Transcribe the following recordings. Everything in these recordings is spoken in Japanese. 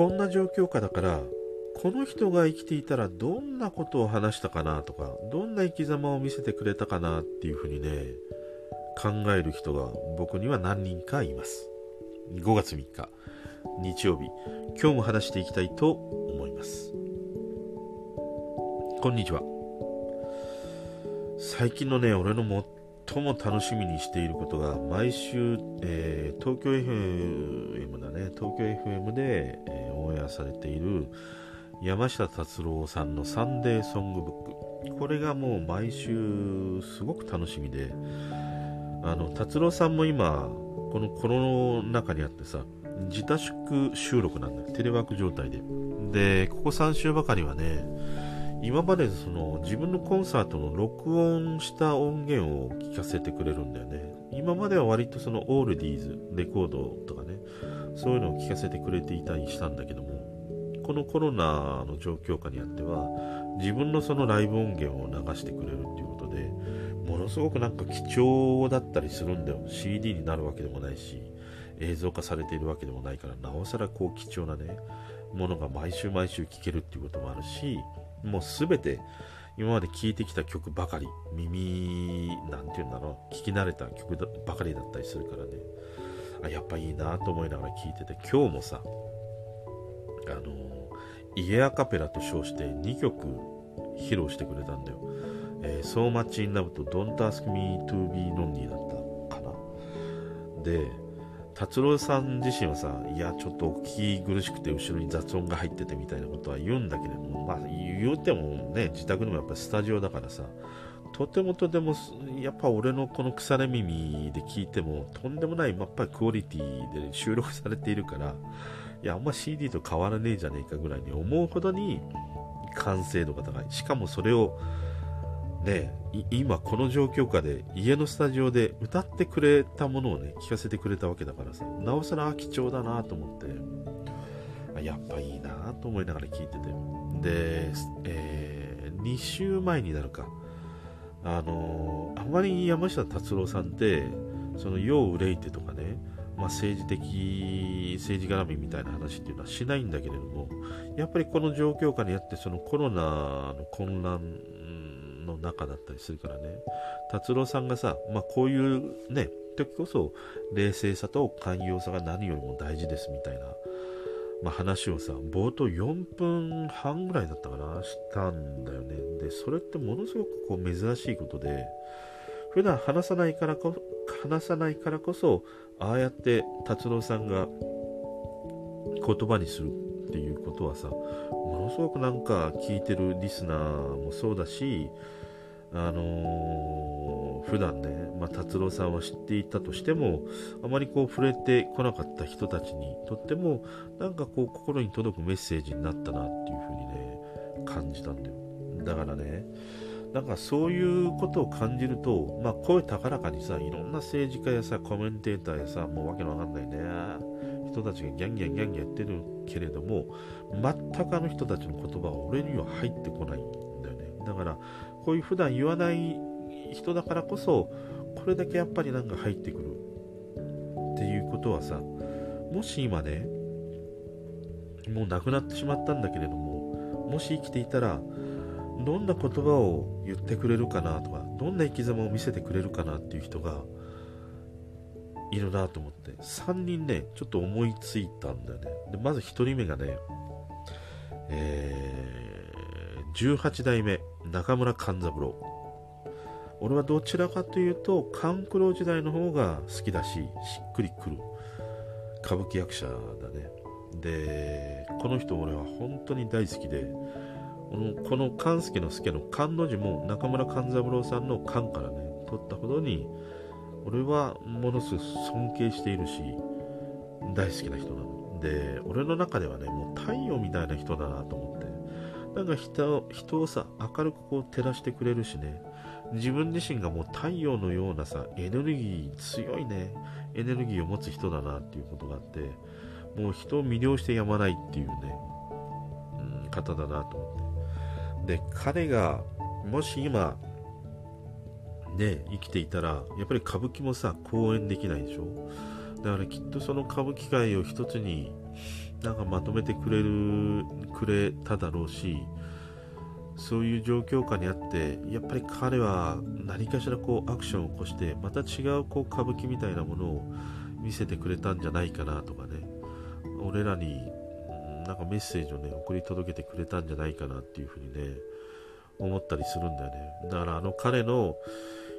こんな状況下だからこの人が生きていたらどんなことを話したかなとかどんな生き様を見せてくれたかなっていうふうにね考える人が僕には何人かいます。5月3日日曜日。今日も話していきたいと思います。こんにちは。最近のね俺の最も楽しみにしていることが毎週、えー、東京 FM だね。東京 FM で、えー、オンエアされている山下達郎さんのサンデーソングブック。これがもう毎週すごく楽しみであの達郎さんも今このコロナ禍にあってさ自宅収録なんだよ。テレワーク状態で。でここ3週ばかりはね今までその自分のコンサートの録音した音源を聞かせてくれるんだよね。今までは割とそのオールディーズレコードとかねそういうのを聞かせてくれていたりしたんだけどもこのコロナの状況下にあっては自分のそのライブ音源を流してくれるっていうことでものすごくなんか貴重だったりするんだよ。CD になるわけでもないし映像化されているわけでもないからなおさらこう貴重なねものが毎週毎週聴けるっていうこともあるしもうすべて今まで聴いてきた曲ばかり耳なんて言うんだろう聞き慣れた曲ばかりだったりするからねあやっぱいいなと思いながら聴いてて今日もさあのイアカペラと称して2曲披露してくれたんだよ。えー、So Much in Love と Don't Ask Me to Be Lonely だったかな。で、達郎さん自身はさ、いや、ちょっとお聞き苦しくて後ろに雑音が入っててみたいなことは言うんだけれども、まあ言うてもね、自宅でもやっぱスタジオだからさ、とてもとても、やっぱ俺のこの腐れ耳で聞いても、とんでもない、やっぱりクオリティで収録されているから、いや、あんま CD と変わらねえじゃねえかぐらいに思うほどに完成度が高い。しかもそれを、ね、今この状況下で家のスタジオで歌ってくれたものをね、聞かせてくれたわけだからさ、なおさら貴重だなと思って、やっぱいいなと思いながら聞いてて。で、えー、2週前になるか、あのー、あまり山下達郎さんって、その、世を憂いてとかね、まあ、政治的、政治絡みみたいな話っていうのはしないんだけれども、やっぱりこの状況下にあって、そのコロナの混乱の中だったりするからね、達郎さんがさ、まあ、こういうね、時こそ冷静さと寛容さが何よりも大事ですみたいな、まあ、話をさ、冒頭4分半ぐらいだったかな、したんだよね。で、それってものすごくこう珍しいことで、普段話さないからこ話さないからこそああやって達郎さんが言葉にするっていうことはさものすごくなんか聞いてるリスナーもそうだしあのー、普段ね、まあ、達郎さんは知っていたとしてもあまりこう触れてこなかった人たちにとってもなんかこう心に届くメッセージになったなっていうふうにね感じたんだよだからねなんかそういうことを感じると、まあ、声高らかにさ、いろんな政治家やさ、コメンテーターやさ、もうわけのわかんないね、人たちがギャンギャンギャンギャンやってるけれども、全くあの人たちの言葉は俺には入ってこないんだよね。だから、こういう普段言わない人だからこそ、これだけやっぱりなんか入ってくる。っていうことはさ、もし今ね、もう亡くなってしまったんだけれども、もし生きていたら、どんな言葉を言ってくれるかなとかどんな生き様を見せてくれるかなっていう人がいるなと思って。3人ねちょっと思いついたんだよね。でまず1人目がねえー、18代目中村勘三郎。俺はどちらかというと勘九郎時代の方が好きだししっくりくる。歌舞伎役者だね。でこの人俺は本当に大好きでこの勘助の助の勘の字も中村勘三郎さんの勘からね取ったほどに俺はものすごく尊敬しているし大好きな人なの。で俺の中ではねもう太陽みたいな人だなと思って。なんか人人をさ明るくこう照らしてくれるしね。自分自身がもう太陽のようなさエネルギー強いねエネルギーを持つ人だなっていうことがあってもう人を魅了してやまないっていうね、うん、方だなと思って。で、彼が、もし今、ね、生きていたら、やっぱり歌舞伎もさ、公演できないでしょ？だからきっとその歌舞伎界を一つに、なんかまとめてくれるくれただろうしそういう状況下にあってやっぱり彼は何かしらこうアクションを起こしてまた違うこう歌舞伎みたいなものを見せてくれたんじゃないかなとかね。俺らになんかメッセージをね送り届けてくれたんじゃないかなっていうふうにね思ったりするんだよね。だからあの彼の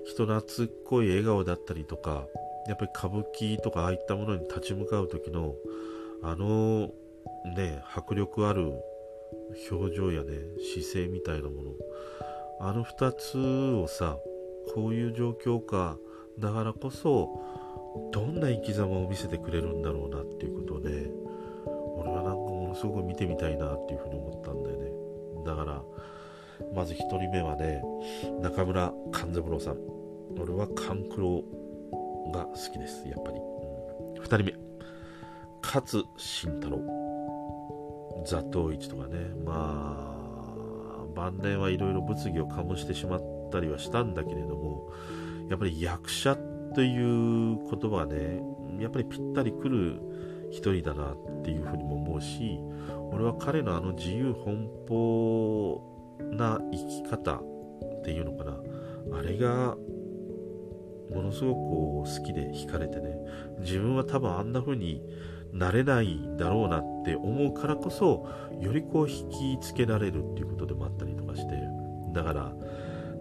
人懐っこい笑顔だったりとかやっぱり歌舞伎とかああいったものに立ち向かう時のあのね迫力ある表情やね姿勢みたいなもの。あの2つをさこういう状況下だからこそどんな生き様を見せてくれるんだろうなっていうことをね俺はなんかものすごく見てみたいなっていうふうに思ったんだよね。だからまず1人目はね中村勘三郎さん。俺は勘九郎が好きですやっぱり、うん、2人目勝慎太郎。座頭市とかね。まあ晩年はいろいろ物議を醸してしまったりはしたんだけれどもやっぱり役者という言葉はねやっぱりぴったりくる一人だなっていうふうにも思うし俺は彼のあの自由奔放な生き方っていうのかな。あれがものすごくこう好きで惹かれてね。自分は多分あんな風になれないだろうなって思うからこそよりこう引きつけられるっていうことでもあったりとかしてだから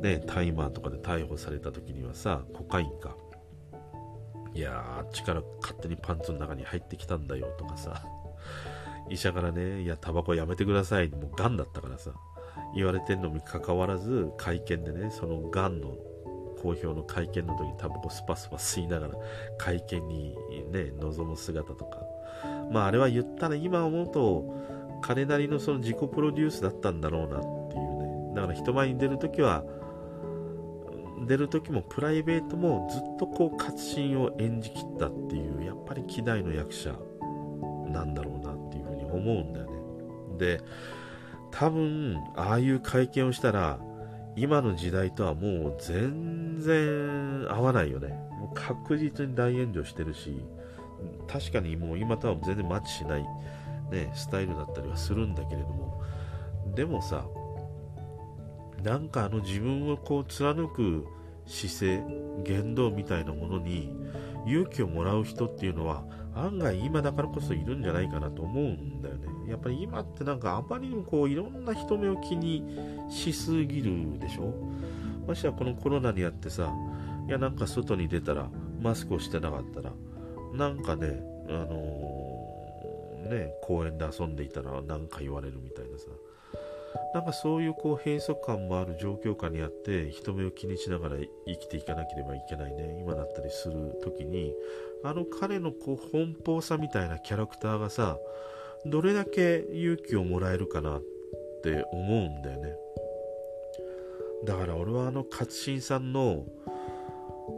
ねタイマーとかで逮捕された時にはさコカインか。いやあっちから勝手にパンツの中に入ってきたんだよとかさ医者からねいやタバコやめてくださいもうガンだったからさ言われてんのにかかわらず会見でねそのがんの公表の会見の時にタバコスパスパ吸いながら会見にね臨む姿とかまああれは言ったら今思うと彼なりのその自己プロデュースだったんだろうなっていうね。だから人前に出るときは出る時もプライベートもずっとこう活心を演じきったっていうやっぱり希代の役者なんだろうなっていうふうに思うんだよね。で多分ああいう会見をしたら今の時代とはもう全然合わないよね。確実に大炎上してるし確かにもう今とは全然マッチしない、ね、スタイルだったりはするんだけれども。でもさなんかあの自分をこう貫く姿勢言動みたいなものに勇気をもらう人っていうのは案外今だからこそいるんじゃないかなと思うんだよね。やっぱり今ってなんかあまりにもこういろんな人目を気にしすぎるでしょ？ましてはこのコロナにあってさいやなんか外に出たらマスクをしてなかったらなんかねあのー、ね公園で遊んでいたら何か言われるみたいなさ。なんかそういうこう閉塞感もある状況下にあって人目を気にしながら生きていかなければいけないね今だったりする時にあの彼のこう奔放さみたいなキャラクターがさどれだけ勇気をもらえるかなって思うんだよね。だから俺はあの勝新さんの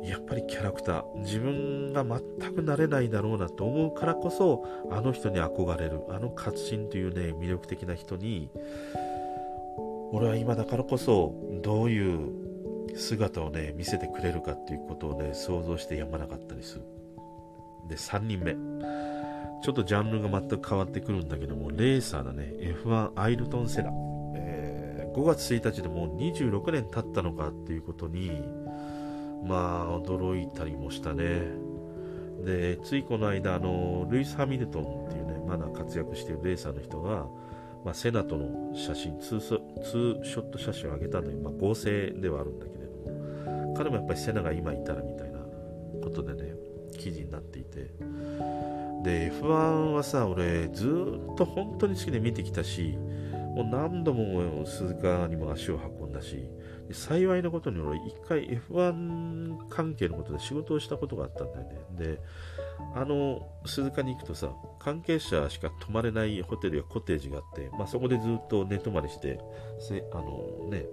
やっぱりキャラクター自分が全くなれないだろうなと思うからこそあの人に憧れるあの勝新というね魅力的な人に俺は今だからこそどういう姿をね見せてくれるかっていうことをね想像してやまなかったりする。で3人目。ちょっとジャンルが全く変わってくるんだけどもレーサーだね。F1 アイルトン・セラ、えー、5月1日でもう26年経ったのかっていうことにまあ驚いたりもしたね。でついこの間あのルイス・ハミルトンっていうねまだ活躍しているレーサーの人がまあ、セナとの写真ツーショット写真を上げたんだけど、まあ、合成ではあるんだけれども彼もやっぱりセナが今いたらみたいなことでね記事になっていて。で F1 はさ俺ずっと本当に好きで見てきたしもう何度も鈴鹿にも足を運んだし幸いなことに俺一回 F1 関係のことで仕事をしたことがあったんだよね。であの鈴鹿に行くとさ関係者しか泊まれないホテルやコテージがあって、まあ、そこでずっと寝泊まりしてせあのね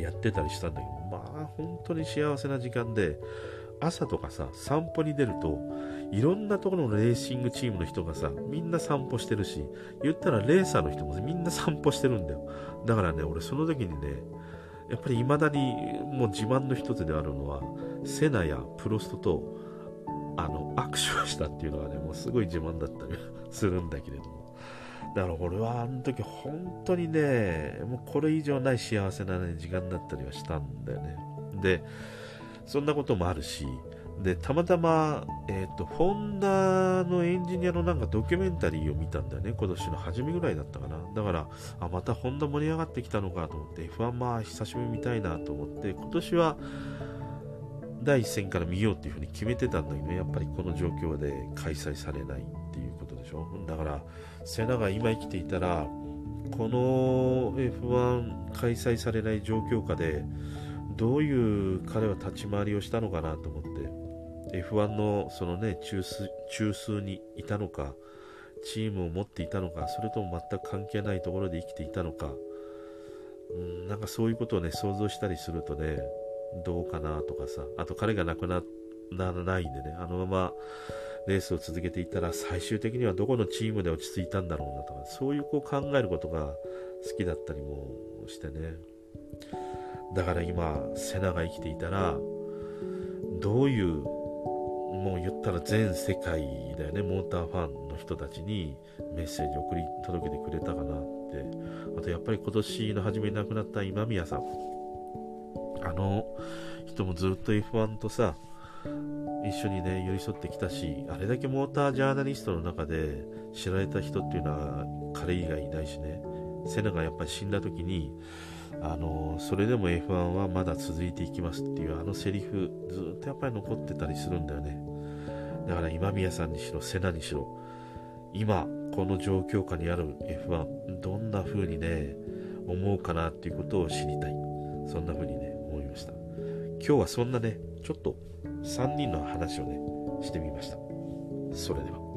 やってたりしたんだけどまあ本当に幸せな時間で朝とかさ散歩に出るといろんなところのレーシングチームの人がさみんな散歩してるし言ったらレーサーの人もみんな散歩してるんだよ。だからね俺その時にねやっぱり未だにもう自慢の一つであるのはセナやプロストとあの握手をしたっていうのがね、もうすごい自慢だったり するんだけれども。だから俺はあの時本当にね、もうこれ以上ない幸せな、ね、時間だったりはしたんだよね。で、そんなこともあるし、で、たまたま、え、ー、と、ホンダのエンジニアのなんかドキュメンタリーを見たんだよね。今年の初めぐらいだったかな。だから、あ、またホンダ盛り上がってきたのかと思って、F1 まあ久しぶり見たいなと思って、今年は第一戦から見ようっていうふうに決めてたんだけど、ねやっぱりこの状況で開催されないっていうことでしょ。だから、セナが今生きていたら、この F1 開催されない状況下で、どういう彼は立ち回りをしたのかなと思って F1 のそのね中枢中枢にいたのかチームを持っていたのかそれとも全く関係ないところで生きていたのか。うんなんかそういうことをね想像したりするとねどうかなとかさ。あと彼が亡くならないんでねあのままレースを続けていたら最終的にはどこのチームで落ち着いたんだろうなとかそういうこう考えることが好きだったりもしてね。だから今セナが生きていたらどういうもう言ったら全世界だよねモーターファンの人たちにメッセージ送り届けてくれたかなって。あとやっぱり今年の初めに亡くなった今宮さん。あの人もずっと F1 とさ一緒にね寄り添ってきたしあれだけモータージャーナリストの中で知られた人っていうのは彼以外いないしね。セナがやっぱり死んだ時にあのそれでも F1 はまだ続いていきますっていうあのセリフずっとやっぱり残ってたりするんだよね。だから今宮さんにしろ瀬名にしろ今この状況下にある F1 どんな風にね思うかなっていうことを知りたい。そんな風にね思いました。今日はそんなねちょっと3人の話をねしてみました。それでは。